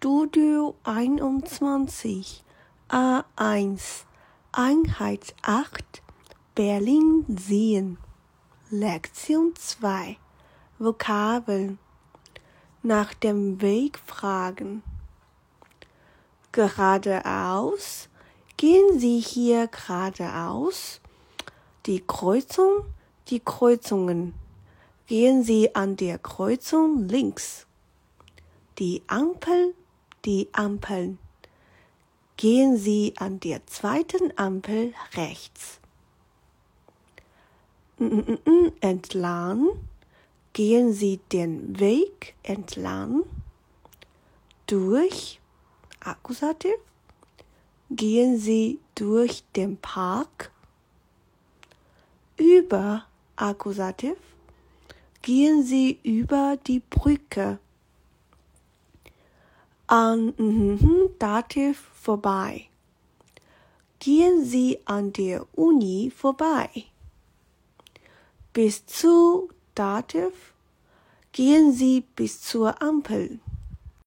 Studio 21 A1 Einheit 8 Berlin sehen. Lektion 2 Vokabeln Nach dem Weg fragen. Geradeaus. Gehen Sie hier geradeaus? Die Kreuzung, die Kreuzungen. Gehen Sie an der Kreuzung links die Ampel, die Ampeln. Gehen Sie an der zweiten Ampel rechts. Entlang. Gehen Sie den Weg entlang. Durch. Akkusativ. Gehen Sie durch den Park. Über. Akkusativ. Gehen Sie über die Brücke an mhm, Dativ vorbei. Gehen Sie an der Uni vorbei. Bis zu Dativ gehen Sie bis zur Ampel.